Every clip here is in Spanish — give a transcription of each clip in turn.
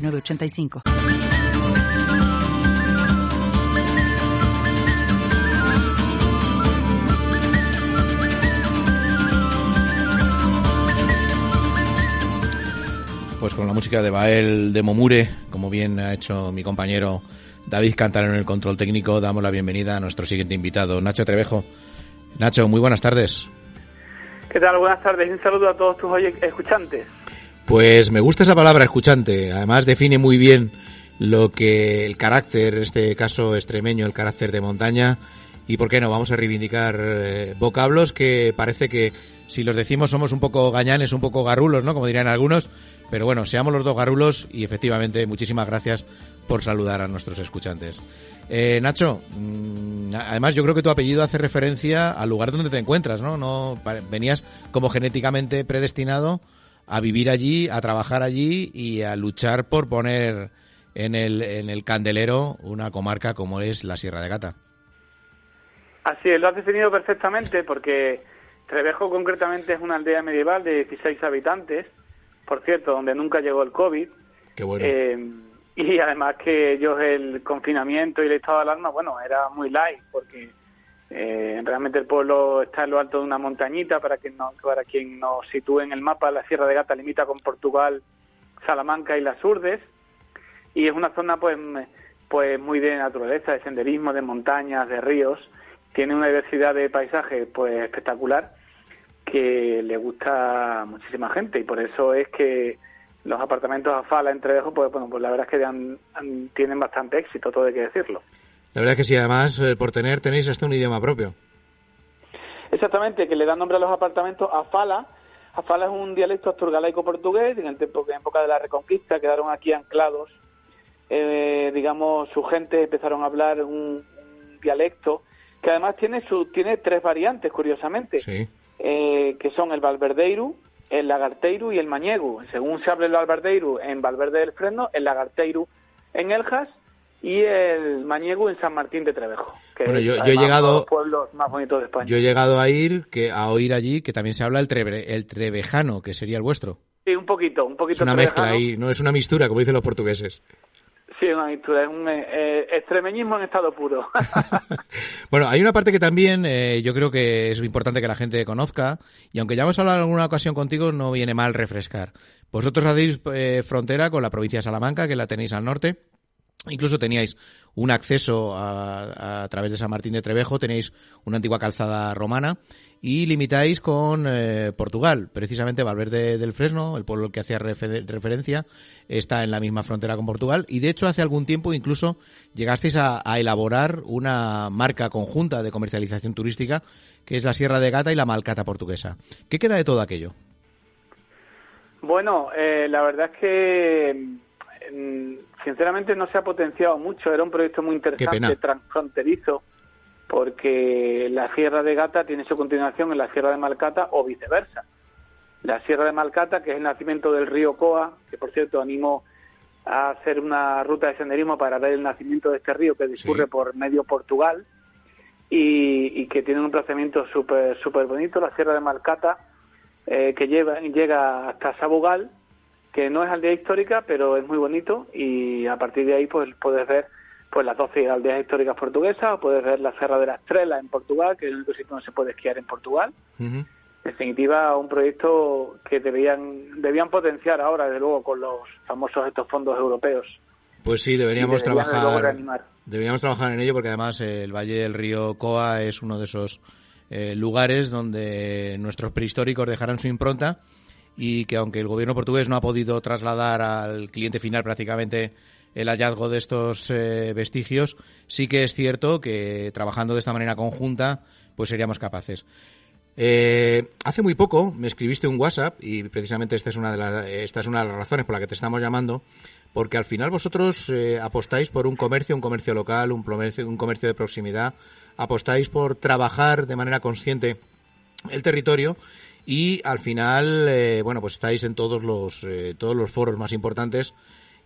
906985. Pues con la música de Bael de Momure, como bien ha hecho mi compañero David Cantar en el control técnico, damos la bienvenida a nuestro siguiente invitado, Nacho Trevejo. Nacho, muy buenas tardes. ¿Qué tal? Buenas tardes y un saludo a todos tus escuchantes. Pues me gusta esa palabra escuchante, además define muy bien lo que el carácter, este caso extremeño, el carácter de montaña, y por qué no, vamos a reivindicar eh, vocablos que parece que si los decimos somos un poco gañanes, un poco garrulos, ¿no? Como dirían algunos, pero bueno, seamos los dos garrulos y efectivamente muchísimas gracias por saludar a nuestros escuchantes. Eh, Nacho, mm, además yo creo que tu apellido hace referencia al lugar donde te encuentras, ¿no? no venías como genéticamente predestinado a vivir allí, a trabajar allí y a luchar por poner en el, en el candelero una comarca como es la Sierra de Gata. Así es, lo has definido perfectamente porque Trevejo concretamente es una aldea medieval de 16 habitantes, por cierto, donde nunca llegó el COVID. Qué bueno. Eh, y además que ellos el confinamiento y el estado de alarma, bueno, era muy light porque eh, realmente el pueblo está en lo alto de una montañita, para quien, no, para quien nos sitúe en el mapa, la Sierra de Gata limita con Portugal, Salamanca y las Urdes, y es una zona pues, pues muy de naturaleza, de senderismo, de montañas, de ríos, tiene una diversidad de paisajes pues espectacular que le gusta a muchísima gente y por eso es que los apartamentos a Fala entre pues bueno pues la verdad es que tienen bastante éxito todo hay que decirlo la verdad es que sí, además, eh, por tener, tenéis hasta un idioma propio. Exactamente, que le da nombre a los apartamentos a Fala. Afala es un dialecto asturgalaico portugués, en, época, en época de la Reconquista quedaron aquí anclados. Eh, digamos, su gente empezaron a hablar un, dialecto que además tiene su, tiene tres variantes, curiosamente, eh, que son el valverdeiru, el lagarteiru y el mañegu. Según se habla el valverdeiru en Valverde del Fresno, el lagarteiru en Eljas y el Mañegu en San Martín de Trevejo, que bueno, yo, he llegado, pueblos más bonitos de España. Yo he llegado a ir, que a oír allí que también se habla el, el trevejano, que sería el vuestro. Sí, un poquito, un poquito. Es una mezcla ahí, no es una mistura, como dicen los portugueses. Sí, una mistura, es un eh, eh, extremeñismo en estado puro. bueno, hay una parte que también eh, yo creo que es importante que la gente conozca, y aunque ya hemos hablado en alguna ocasión contigo, no viene mal refrescar. Vosotros hacéis frontera con la provincia de Salamanca, que la tenéis al norte, Incluso teníais un acceso a, través de San Martín de Trevejo, tenéis una antigua calzada romana y limitáis con eh, Portugal. Precisamente Valverde del Fresno, el pueblo al que hacía referencia, está en la misma frontera con Portugal y de hecho hace algún tiempo incluso llegasteis a, elaborar una marca conjunta de comercialización turística que es la Sierra de Gata y la Malcata portuguesa. ¿Qué queda de todo aquello? Bueno, eh, la verdad es que sinceramente no se ha potenciado mucho. Era un proyecto muy interesante, transfronterizo, porque la Sierra de Gata tiene su continuación en la Sierra de Malcata o viceversa. La Sierra de Malcata, que es el nacimiento del río Coa, que por cierto animo a hacer una ruta de senderismo para ver el nacimiento de este río que discurre por medio Portugal y, que tiene un trazamiento súper super bonito. La Sierra de Malcata, eh, que lleva, llega hasta Sabugal que no es aldea histórica, pero es muy bonito y a partir de ahí pues puedes ver pues las 12 aldeas históricas portuguesas, o puedes ver la Serra de la Estrella en Portugal, que es el único sitio donde se puede esquiar en Portugal. En definitiva, un proyecto que debían, debían potenciar ahora, desde luego, con los famosos estos fondos europeos. Pues sí, deberíamos trabajar. Deberíamos trabajar en ello porque además el Valle del Río Coa es uno de esos eh, lugares donde nuestros prehistóricos dejaron su impronta y que aunque el gobierno portugués no ha podido trasladar al cliente final prácticamente el hallazgo de estos eh, vestigios, sí que es cierto que trabajando de esta manera conjunta, pues seríamos capaces. Eh, hace muy poco me escribiste un WhatsApp y precisamente esta es una de las, esta es una de las razones por la que te estamos llamando, porque al final vosotros eh, apostáis por un comercio, un comercio local, un comercio, un comercio de proximidad, apostáis por trabajar de manera consciente el territorio y al final, eh, bueno, pues estáis en todos los, todos los foros más importantes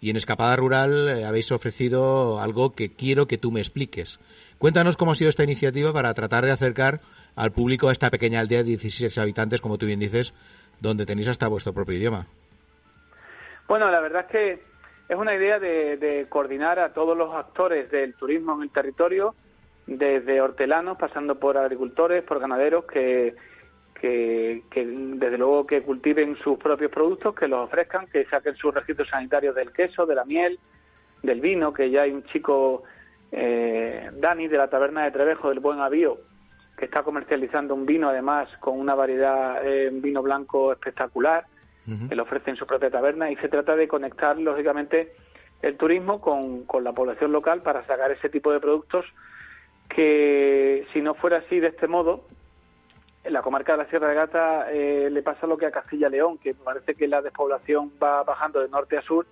y en Escapada Rural habéis ofrecido algo que quiero que tú me expliques. Cuéntanos cómo ha sido esta iniciativa para tratar de acercar al público a esta pequeña aldea de 16 habitantes, como tú bien dices, donde tenéis hasta vuestro propio idioma. Bueno, la verdad es que es una idea de, coordinar a todos los actores del turismo en el territorio, desde hortelanos, pasando por agricultores, por ganaderos, que, que, desde luego que cultiven sus propios productos, que los ofrezcan, que saquen sus registros sanitarios del queso, de la miel, del vino, que ya hay un chico, eh, Dani, de la taberna de Trevejo, del Buen Avío, que está comercializando un vino además con una variedad de vino blanco espectacular, que lo ofrece en su propia taberna y se trata de conectar lógicamente el turismo con, con la población local para sacar ese tipo de productos que si no fuera así de este modo, en la comarca de la Sierra de Gata eh, le pasa lo que a Castilla León, que parece que la despoblación va bajando de norte a sur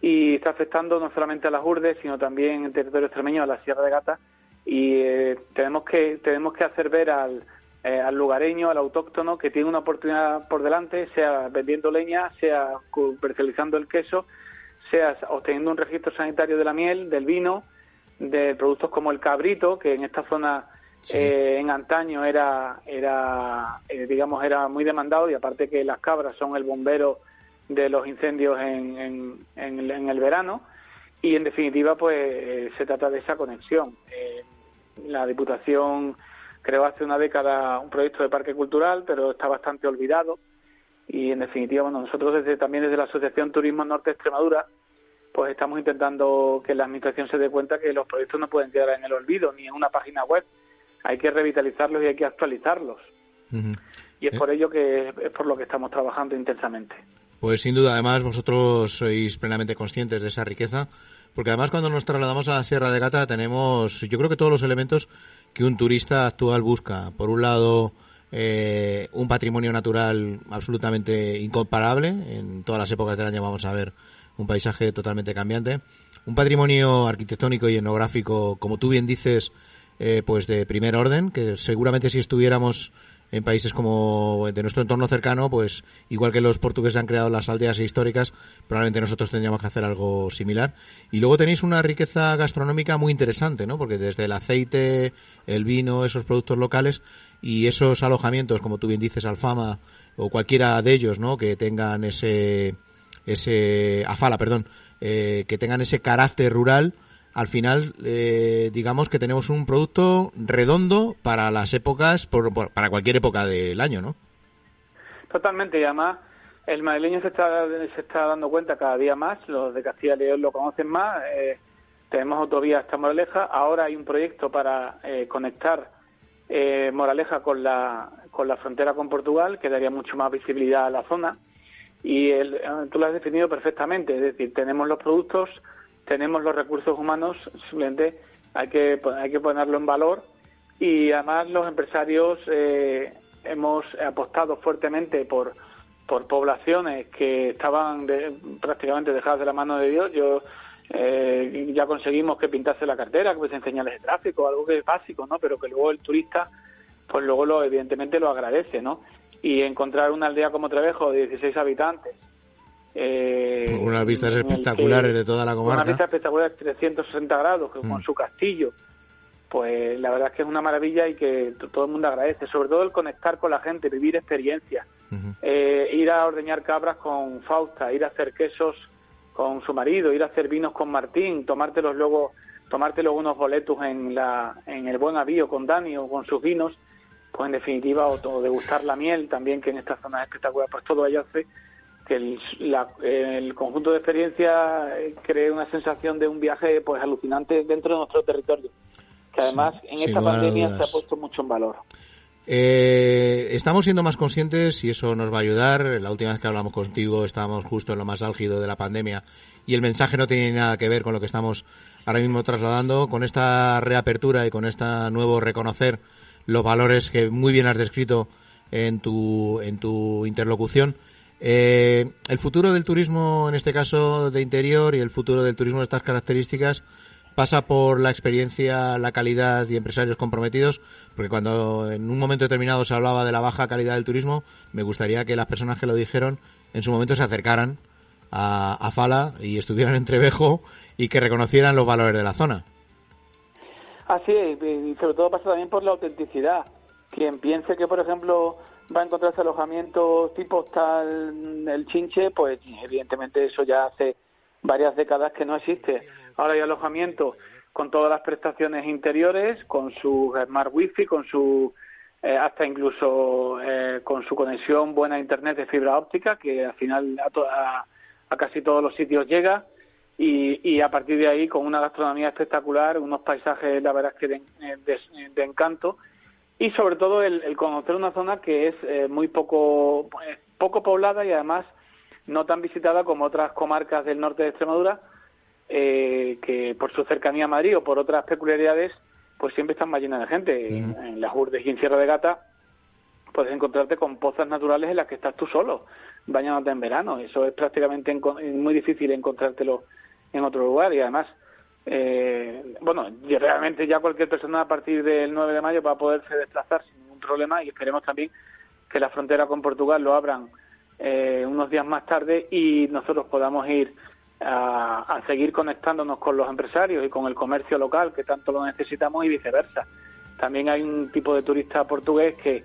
y está afectando no solamente a las urdes, sino también en territorio extremeño a la Sierra de Gata. Y eh, tenemos que tenemos que hacer ver al, eh, al lugareño, al autóctono, que tiene una oportunidad por delante, sea vendiendo leña, sea comercializando el queso, sea obteniendo un registro sanitario de la miel, del vino, de productos como el cabrito, que en esta zona eh, en antaño era, era digamos, era muy demandado y aparte que las cabras son el bombero de los incendios en, en, en el verano. Y en definitiva pues se trata de esa conexión. Eh, la Diputación creó hace una década un proyecto de parque cultural, pero está bastante olvidado. Y en definitiva bueno, nosotros desde también desde la Asociación Turismo Norte Extremadura pues estamos intentando que la administración se dé cuenta que los proyectos no pueden quedar en el olvido ni en una página web, hay que revitalizarlos y hay que actualizarlos. Y es eh. por ello que es por lo que estamos trabajando intensamente. Pues sin duda, además, vosotros sois plenamente conscientes de esa riqueza, porque además cuando nos trasladamos a la Sierra de Gata tenemos, yo creo que todos los elementos que un turista actual busca. Por un lado, eh, un patrimonio natural absolutamente incomparable. En todas las épocas del año vamos a ver un paisaje totalmente cambiante. Un patrimonio arquitectónico y etnográfico, como tú bien dices, eh, pues de primer orden, que seguramente si estuviéramos en países como de nuestro entorno cercano, pues igual que los portugueses han creado las aldeas históricas, probablemente nosotros tendríamos que hacer algo similar. Y luego tenéis una riqueza gastronómica muy interesante, ¿no? Porque desde el aceite, el vino, esos productos locales y esos alojamientos, como tú bien dices, Alfama o cualquiera de ellos, ¿no? Que tengan ese, ese, Afala, perdón, eh, que tengan ese carácter rural, al final, eh, digamos que tenemos un producto redondo para las épocas, para cualquier época del año, ¿no? Totalmente, y además el madrileño se está, se está dando cuenta cada día más, los de Castilla y León lo conocen más, eh, tenemos autovía hasta Moraleja, ahora hay un proyecto para eh, conectar Moraleja con la, con la frontera con Portugal, que daría mucho más visibilidad a la zona, y el, tú lo has definido perfectamente, es decir, tenemos los productos, tenemos los recursos humanos, simplemente hay que, hay que ponerlo en valor y además los empresarios eh, hemos apostado fuertemente por, por poblaciones que estaban prácticamente dejadas de la mano de Dios. Yo eh, ya conseguimos que pintase la cartera, que hubiese señales de tráfico, algo que es básico, ¿no? Pero que luego el turista, pues luego lo evidentemente lo agradece, ¿no? Y encontrar una aldea como Trevejo de 16 habitantes, eh, unas vistas espectaculares de toda la comarca. Una vista espectacular de 360 grados, con mm. su castillo. Pues la verdad es que es una maravilla y que todo el mundo agradece. Sobre todo el conectar con la gente, vivir experiencias. eh, ir a ordeñar cabras con Fausta, ir a hacer quesos con su marido, ir a hacer vinos con Martín, tomártelos luego, tomarte luego unos boletos en, la, en el Buen Avío con Dani o con sus vinos, pues en definitiva, o, o degustar la miel también, que en esta zona es espectacular, pues todo ello hace que el, conjunto de experiencias eh, cree una sensación de un viaje pues alucinante dentro de nuestro territorio, que además en esta pandemia se ha puesto mucho en valor. Eh, estamos siendo más conscientes y eso nos va a ayudar. La última vez que hablamos contigo estábamos justo en lo más álgido de la pandemia y el mensaje no tiene nada que ver con lo que estamos ahora mismo trasladando. Con esta reapertura y con este nuevo reconocer los valores que muy bien has descrito en tu, en tu interlocución. Eh, el futuro del turismo, en este caso de interior, y el futuro del turismo de estas características pasa por la experiencia, la calidad y empresarios comprometidos, porque cuando en un momento determinado se hablaba de la baja calidad del turismo, me gustaría que las personas que lo dijeron en su momento se acercaran a, a Fala y estuvieran en Trevejo y que reconocieran los valores de la zona. Así es, y sobre todo pasa también por la autenticidad. Quien piense que, por ejemplo, va a encontrarse alojamientos tipo tal el chinche, pues evidentemente eso ya hace varias décadas que no existe. Ahora hay alojamiento con todas las prestaciones interiores, con su smart wifi, con su eh, hasta incluso eh, con su conexión buena a internet de fibra óptica, que al final a, a casi todos los sitios llega, y, a partir de ahí con una gastronomía espectacular, unos paisajes, la verdad que de, encanto, y sobre todo el, conocer una zona que es eh, muy poco, poco poblada y además no tan visitada como otras comarcas del norte de Extremadura, eh, que por su cercanía a Madrid o por otras peculiaridades, pues siempre están más llenas de gente. En, las Urdes y en Sierra de Gata puedes encontrarte con pozas naturales en las que estás tú solo, bañándote en verano. Eso es prácticamente muy difícil encontrártelo en otro lugar y además, eh, bueno, realmente ya cualquier persona a partir del 9 de mayo va a poderse desplazar sin ningún problema y esperemos también que la frontera con Portugal lo abran eh, unos días más tarde y nosotros podamos ir a, seguir conectándonos con los empresarios y con el comercio local que tanto lo necesitamos y viceversa. También hay un tipo de turista portugués que,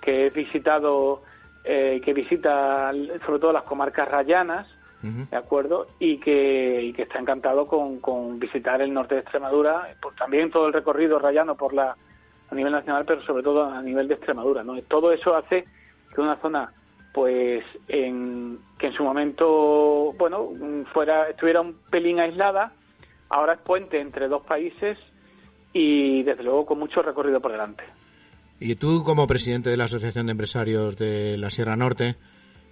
que he visitado, eh, que visita sobre todo las comarcas rayanas, ¿de acuerdo? Y que, y que está encantado con, con visitar el norte de Extremadura, pues también todo el recorrido rayano por la a nivel nacional, pero sobre todo a nivel de Extremadura, ¿no? Todo eso hace que una zona pues en, que en su momento, bueno, fuera, estuviera un pelín aislada, ahora es puente entre dos países y desde luego con mucho recorrido por delante. Y tú como presidente de la Asociación de Empresarios de la Sierra Norte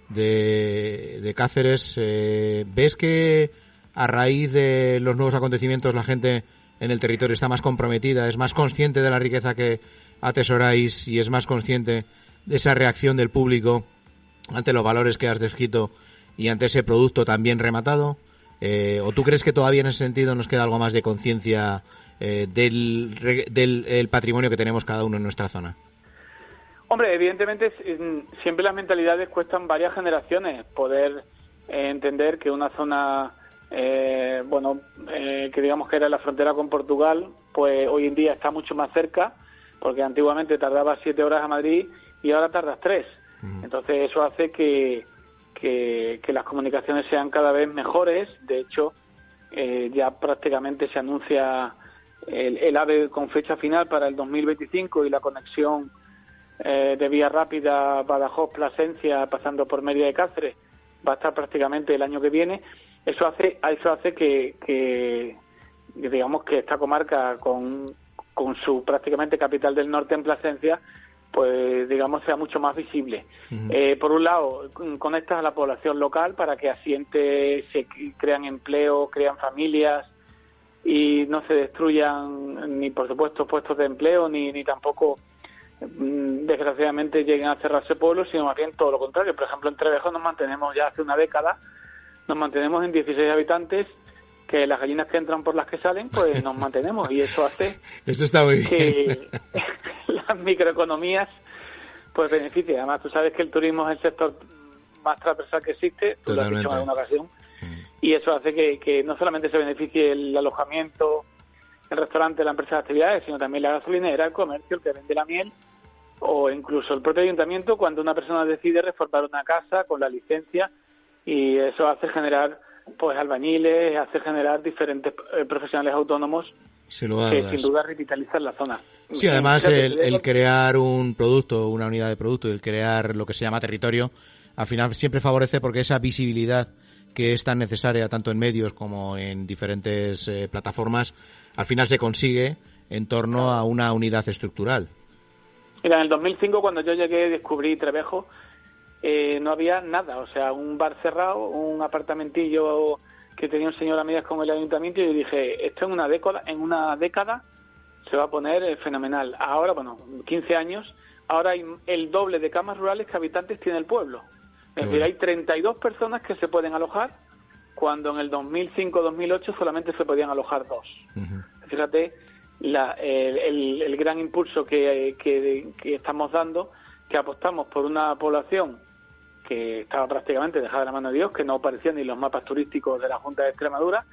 de, Cáceres, eh, ¿ves que a raíz de los nuevos acontecimientos la gente en el territorio está más comprometida, es más consciente de la riqueza que atesoráis y es más consciente de esa reacción del público ante los valores que has descrito y ante ese producto también rematado? Eh, ¿O tú crees que todavía en ese sentido nos queda algo más de conciencia eh, del, del patrimonio que tenemos cada uno en nuestra zona? Hombre, evidentemente siempre las mentalidades cuestan varias generaciones poder eh, entender que una zona, bueno, que digamos que era la frontera con Portugal, pues hoy en día está mucho más cerca, porque antiguamente tardaba siete horas a Madrid y ahora tardas tres. Entonces eso hace que, que, las comunicaciones sean cada vez mejores. De hecho, eh, ya prácticamente se anuncia el, AVE con fecha final para el 2025 y la conexión eh, de vía rápida Badajoz-Plasencia pasando por Mérida de Cáceres va a estar prácticamente el año que viene. Eso hace, eso hace que, que digamos que esta comarca con, con su prácticamente capital del norte en Plasencia pues digamos sea mucho más visible. Eh, por un lado, conectas a la población local para que asiente, se crean empleo, crean familias y no se destruyan ni por supuesto puestos de empleo ni, ni tampoco desgraciadamente lleguen a cerrarse pueblos, sino más bien todo lo contrario. Por ejemplo, en Trevejo nos mantenemos ya hace una década, nos mantenemos en 16 habitantes que las gallinas que entran por las que salen, pues nos mantenemos y eso hace está muy que las microeconomías pues beneficien. Además, tú sabes que el turismo es el sector más transversal que existe, tú lo has dicho en alguna ocasión, mm. y eso hace que, que no solamente se beneficie el alojamiento, el restaurante, la empresa de actividades, sino también la gasolinera, el comercio, el que vende la miel, o incluso el propio ayuntamiento cuando una persona decide reformar una casa con la licencia y eso hace generar pues albañiles, hace generar diferentes eh, profesionales autónomos que sin duda revitalizan la zona. Sí, además el, crear un producto, una unidad de producto, el crear lo que se llama territorio, al final siempre favorece porque esa visibilidad que es tan necesaria tanto en medios como en diferentes eh, plataformas, al final se consigue en torno a una unidad estructural. Mira, en el 2005 cuando yo llegué descubrí Trevejo, eh, no había nada, o sea, un bar cerrado, un apartamentillo que tenía un señor a medias con el ayuntamiento y dije, esto en una década, en una década se va a poner eh, fenomenal. Ahora, bueno, 15 años, ahora hay el doble de camas rurales que habitantes tiene el pueblo. Es decir, hay 32 personas que se pueden alojar cuando en el 2005-2008 solamente se podían alojar dos. Fíjate la, el, el, gran impulso que, que, estamos dando, que apostamos por una población que estaba prácticamente dejada de la mano de Dios, que no aparecían ni los mapas turísticos de la Junta de Extremadura,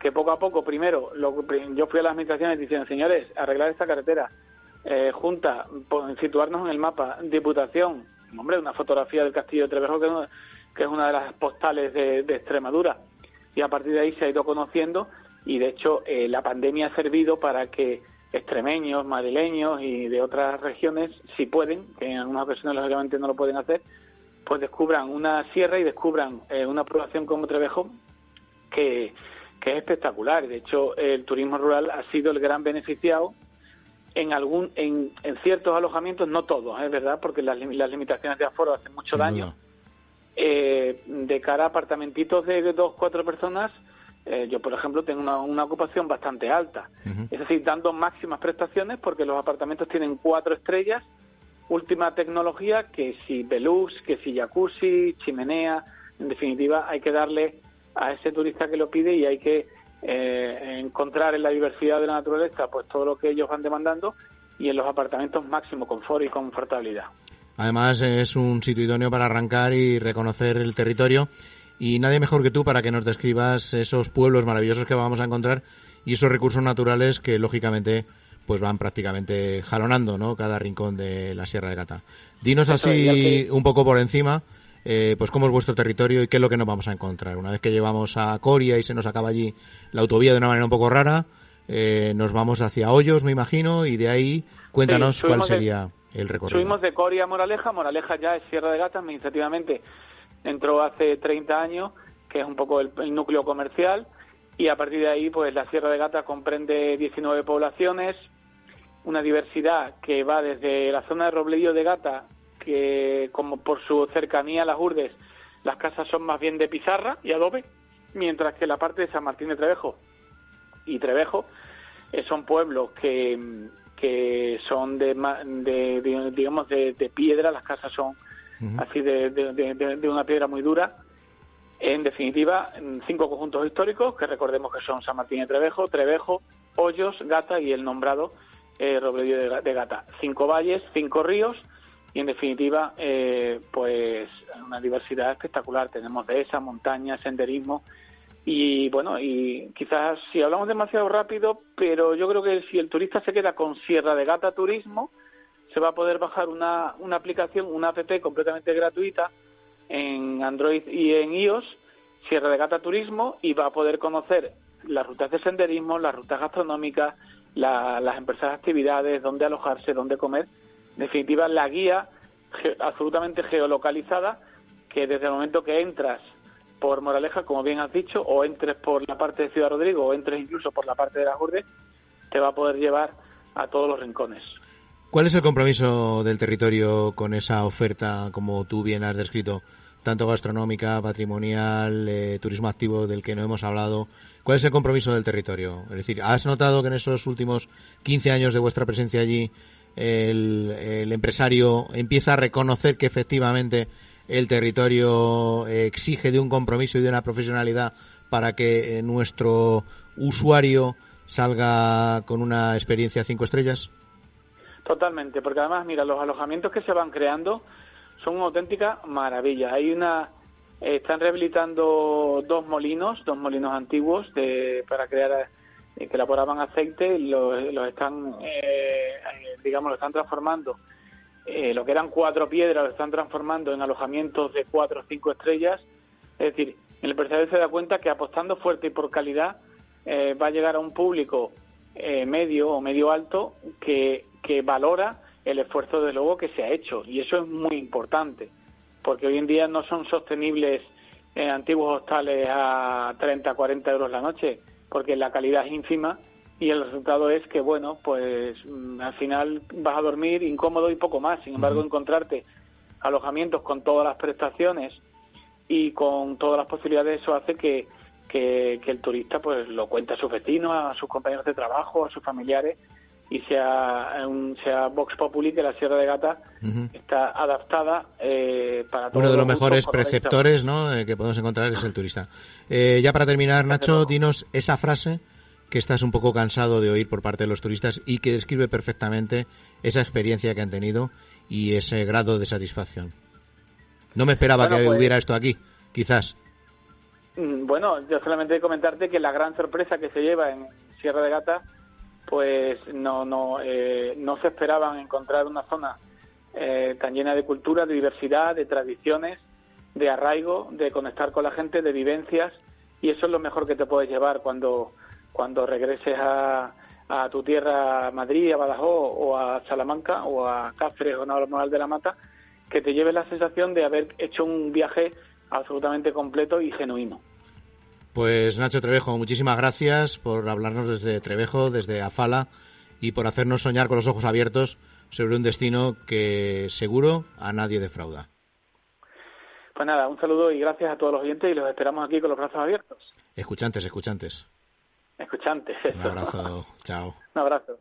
que poco a poco, primero, lo, yo fui a las administraciones diciendo, señores, arreglar esta carretera, eh, Junta, situarnos en el mapa, Diputación, hombre, una fotografía del Castillo de Trevejo, que, es una de las postales de, Extremadura, y a partir de ahí se ha ido conociendo, y de hecho eh, la pandemia ha servido para que extremeños, madrileños y de otras regiones, si pueden, que en algunas ocasiones lógicamente no lo pueden hacer, pues descubran una sierra y descubran eh, una población como Trevejo que, que es espectacular. De hecho, el turismo rural ha sido el gran beneficiado en algún en, en ciertos alojamientos, no todos, es verdad, porque las, las, limitaciones de aforo hacen mucho daño. Eh, de cara a apartamentitos de dos, cuatro personas, eh, yo, por ejemplo, tengo una, ocupación bastante alta. Es decir, dando máximas prestaciones porque los apartamentos tienen cuatro estrellas, última tecnología, que si Belux, que si jacuzzi, chimenea, en definitiva, hay que darle a ese turista que lo pide y hay que eh, encontrar en la diversidad de la naturaleza pues todo lo que ellos van demandando y en los apartamentos máximo confort y confortabilidad. Además es un sitio idóneo para arrancar y reconocer el territorio y nadie mejor que tú para que nos describas esos pueblos maravillosos que vamos a encontrar y esos recursos naturales que lógicamente pues van prácticamente jalonando ¿no? cada rincón de la Sierra de Gata. Dinos así un poco por encima eh, pues cómo es vuestro territorio y qué es lo que nos vamos a encontrar. Una vez que llevamos a Coria y se nos acaba allí la autovía de una manera un poco rara, eh, nos vamos hacia Hoyos, me imagino, y de ahí cuéntanos cuál sería el recorrido. Subimos de Coria a Moraleja, Moraleja ya es Sierra de Gata, administrativamente entró hace 30 años, que es un poco el, núcleo comercial, y a partir de ahí, pues la Sierra de Gata comprende 19 poblaciones, una diversidad que va desde la zona de Robledillo de Gata que como por su cercanía a las urdes, las casas son más bien de pizarra y adobe, mientras que la parte de San Martín de Trevejo y Trevejo eh, son pueblos que, que son de, de, digamos de, piedra, las casas son así de, de, una piedra muy dura. En definitiva, cinco conjuntos históricos que recordemos que son San Martín de Trevejo, Trevejo, Hoyos, Gata y el nombrado eh, Robledo de Gata. Cinco valles, cinco ríos y en definitiva, eh, pues una diversidad espectacular. Tenemos de esa montaña, senderismo y bueno, y quizás si hablamos demasiado rápido, pero yo creo que si el turista se queda con Sierra de Gata Turismo, se va a poder bajar una, una aplicación, una app completamente gratuita en Android y en iOS, Sierra de Gata Turismo, y va a poder conocer las rutas de senderismo, las rutas gastronómicas, las empresas de actividades, dónde alojarse, dónde comer definitiva la guía absolutamente geolocalizada que desde el momento que entras por Moraleja, como bien has dicho, o entres por la parte de Ciudad Rodrigo o entres incluso por la parte de la Urde, te va a poder llevar a todos los rincones. ¿Cuál es el compromiso del territorio con esa oferta, como tú bien has descrito, tanto gastronómica, patrimonial, eh, turismo activo del que no hemos hablado? ¿Cuál es el compromiso del territorio? Es decir, ¿has notado que en esos últimos 15 años de vuestra presencia allí el, empresario empieza a reconocer que efectivamente el territorio exige de un compromiso y de una profesionalidad para que eh, nuestro usuario salga con una experiencia cinco estrellas? Totalmente, porque además, mira, los alojamientos que se van creando son una auténtica maravilla. Hay una, están rehabilitando dos molinos, dos molinos antiguos de, para crear que elaboraban aceite los, los están, eh, digamos, lo están transformando. Eh, lo que eran cuatro piedras lo están transformando en alojamientos de cuatro o cinco estrellas. Es decir, el empresario se da cuenta que apostando fuerte y por calidad eh, va a llegar a un público medio o medio alto que, que valora el esfuerzo de luego que se ha hecho. Y eso es muy importante, porque hoy en día no son sostenibles antiguos hostales a 30, 40 euros la noche porque la calidad es ínfima y el resultado es que, bueno, pues mm, al final vas a dormir incómodo y poco más. Sin embargo, encontrarte alojamientos con todas las prestaciones y con todas las posibilidades, eso hace que, que, el turista pues lo cuente a sus vecinos, a sus compañeros de trabajo, a sus familiares y sea un, sea Vox Populi que la Sierra de Gata está adaptada eh, para uno de los, mejores preceptores ¿no? Eh, que podemos encontrar es el turista. Eh, ya para terminar Nacho dinos esa frase que estás un poco cansado de oír por parte de los turistas y que describe perfectamente esa experiencia que han tenido y ese grado de satisfacción. No me esperaba que pues hubiera esto aquí quizás. Mm, bueno yo solamente comentarte que la gran sorpresa que se lleva en Sierra de Gata pues no, no, eh, no se esperaban encontrar una zona eh, tan llena de cultura, de diversidad, de tradiciones, de arraigo, de conectar con la gente, de vivencias, y eso es lo mejor que te puedes llevar cuando, cuando regreses a, a tu tierra, a Madrid, a Badajoz o a Salamanca o a Cáceres o Normal de la Mata, que te lleves la sensación de haber hecho un viaje absolutamente completo y genuino. Pues Nacho Trevejo, muchísimas gracias por hablarnos desde Trevejo, desde Afala y por hacernos soñar con los ojos abiertos sobre un destino que seguro a nadie defrauda. Pues nada, un saludo y gracias a todos los oyentes y los esperamos aquí con los brazos abiertos. Escuchantes, escuchantes. Escuchantes. Un abrazo, chao. Un abrazo.